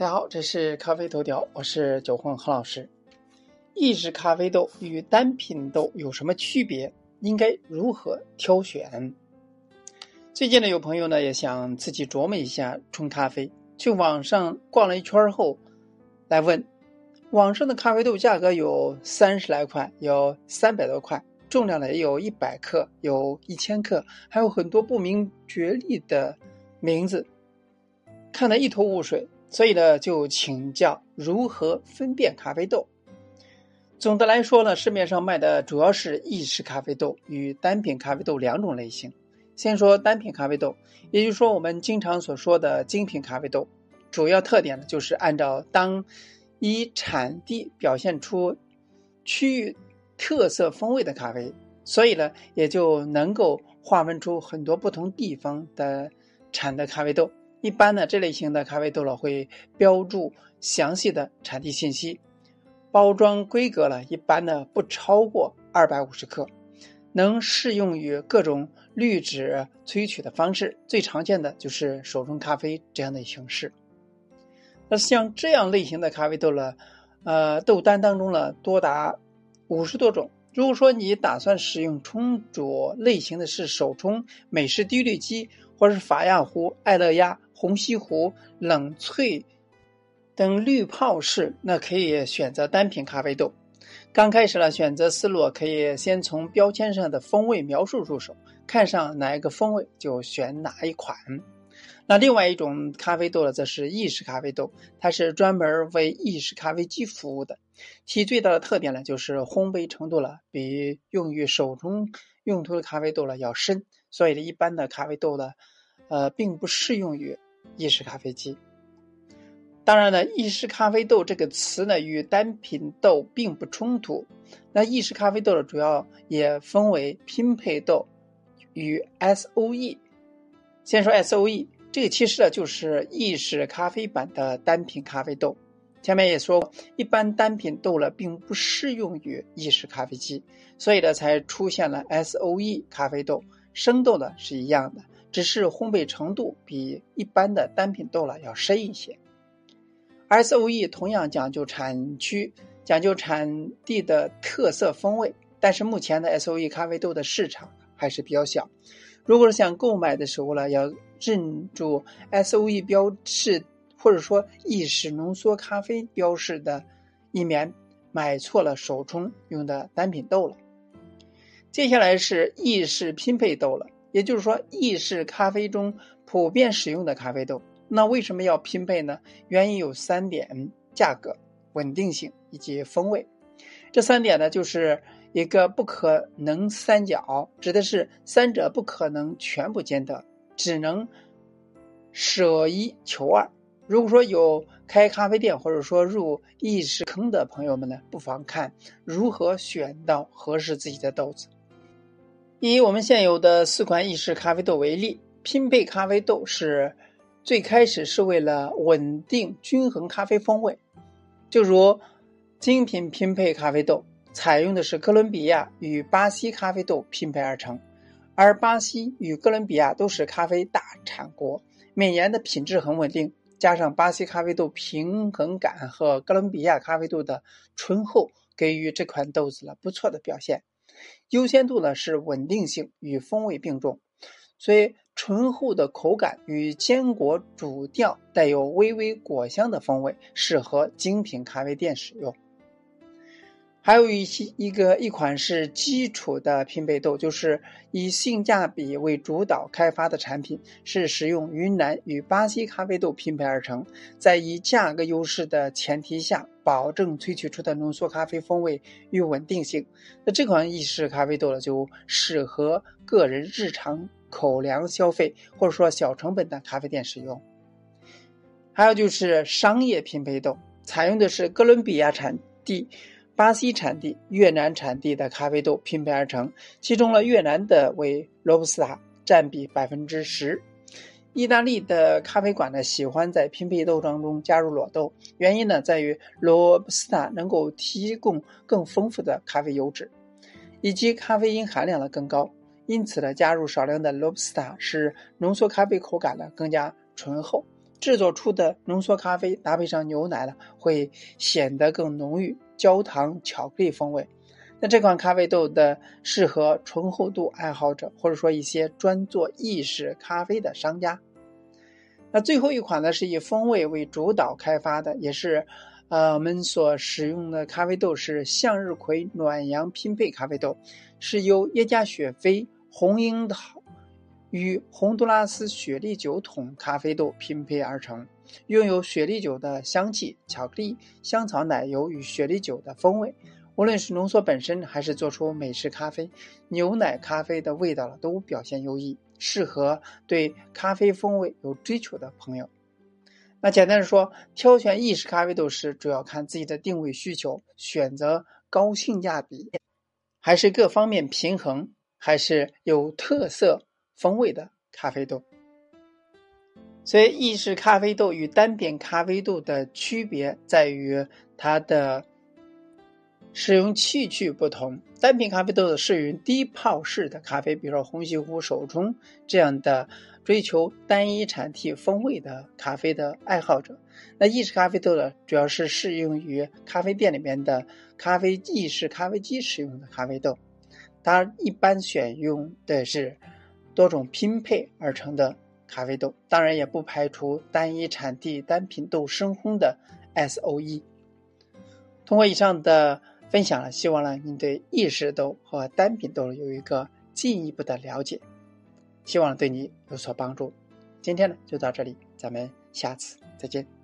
大家好，这是咖啡头条，我是九混何老师。意式咖啡豆与单品豆有什么区别？应该如何挑选？最近呢，有朋友呢也想自己琢磨一下冲咖啡，去网上逛了一圈后，来问网上的咖啡豆价格有三十来块，有三百多块，重量呢也有一百克，有一千克，还有很多不明觉厉的名字，看得一头雾水。所以呢，就请教如何分辨咖啡豆。总的来说呢，市面上卖的主要是意式咖啡豆与单品咖啡豆两种类型。先说单品咖啡豆，也就是说我们经常所说的精品咖啡豆，主要特点呢就是按照当一产地表现出区域特色风味的咖啡，所以呢也就能够划分出很多不同地方的产的咖啡豆。一般呢，这类型的咖啡豆了会标注详细的产地信息，包装规格了一般呢不超过二百五十克，能适用于各种滤纸萃取的方式，最常见的就是手冲咖啡这样的形式。那像这样类型的咖啡豆了，呃，豆单当中呢多达五十多种。如果说你打算使用冲煮类型的是手冲、美式滴滤机，或者是法亚湖、爱乐压。虹吸壶、冷萃等滤泡式，那可以选择单品咖啡豆。刚开始呢，选择思路可以先从标签上的风味描述入手，看上哪一个风味就选哪一款。那另外一种咖啡豆呢，则是意式咖啡豆，它是专门为意式咖啡机服务的。其最大的特点呢，就是烘焙程度了比用于手冲用途的咖啡豆呢要深，所以呢，一般的咖啡豆呢，呃，并不适用于。意式咖啡机，当然呢，意式咖啡豆这个词呢与单品豆并不冲突。那意式咖啡豆呢，主要也分为拼配豆与 S O E。先说 S O E，这个其实呢就是意式咖啡版的单品咖啡豆。前面也说过，一般单品豆呢并不适用于意式咖啡机，所以呢才出现了 S O E 咖啡豆。生豆呢是一样的。只是烘焙程度比一般的单品豆了要深一些。S O E 同样讲究产区，讲究产地的特色风味，但是目前的 S O E 咖啡豆的市场还是比较小。如果是想购买的时候呢，要认住 S O E 标示或者说意式浓缩咖啡标示的，以免买错了手冲用的单品豆了。接下来是意式拼配豆了。也就是说，意式咖啡中普遍使用的咖啡豆，那为什么要拼配呢？原因有三点：价格、稳定性以及风味。这三点呢，就是一个不可能三角，指的是三者不可能全部兼得，只能舍一求二。如果说有开咖啡店或者说入意式坑的朋友们呢，不妨看如何选到合适自己的豆子。以我们现有的四款意式咖啡豆为例，拼配咖啡豆是最开始是为了稳定均衡咖啡风味，就如精品拼配咖啡豆采用的是哥伦比亚与巴西咖啡豆拼配而成，而巴西与哥伦比亚都是咖啡大产国，每年的品质很稳定，加上巴西咖啡豆平衡感和哥伦比亚咖啡豆的醇厚，给予这款豆子了不错的表现。优先度呢是稳定性与风味并重，所以醇厚的口感与坚果主调，带有微微果香的风味，适合精品咖啡店使用。还有一些一个一款是基础的拼配豆，就是以性价比为主导开发的产品，是使用云南与巴西咖啡豆拼配而成，在以价格优势的前提下，保证萃取出的浓缩咖啡风味与稳定性。那这款意式咖啡豆呢，就适合个人日常口粮消费，或者说小成本的咖啡店使用。还有就是商业拼配豆，采用的是哥伦比亚产地。巴西产地、越南产地的咖啡豆拼配而成，其中呢，越南的为罗布斯塔占比百分之十。意大利的咖啡馆呢，喜欢在拼配豆当中加入裸豆，原因呢在于罗布斯塔能够提供更丰富的咖啡油脂，以及咖啡因含量呢更高。因此呢，加入少量的罗布斯塔，使浓缩咖啡口感呢更加醇厚。制作出的浓缩咖啡搭配上牛奶呢，会显得更浓郁，焦糖、巧克力风味。那这款咖啡豆的适合醇厚度爱好者，或者说一些专做意式咖啡的商家。那最后一款呢，是以风味为主导开发的，也是，呃，我们所使用的咖啡豆是向日葵暖阳拼配咖啡豆，是由耶加雪菲红樱桃与洪都拉斯雪莉酒桶咖啡豆拼配而成，拥有雪莉酒的香气、巧克力、香草奶油与雪莉酒的风味。无论是浓缩本身，还是做出美式咖啡、牛奶咖啡的味道都表现优异，适合对咖啡风味有追求的朋友。那简单的说，挑选意式咖啡豆时，主要看自己的定位需求，选择高性价比，还是各方面平衡，还是有特色风味的咖啡豆。所以，意式咖啡豆与单品咖啡豆的区别在于它的。使用器具不同，单品咖啡豆的适用低泡式的咖啡，比如说红西湖手冲这样的追求单一产地风味的咖啡的爱好者。那意式咖啡豆呢，主要是适用于咖啡店里面的咖啡意式咖啡机使用的咖啡豆。它一般选用的是多种拼配而成的咖啡豆，当然也不排除单一产地单品豆深烘的 S O E。通过以上的。分享了，希望呢您对意式豆和单品豆有一个进一步的了解，希望对你有所帮助。今天呢就到这里，咱们下次再见。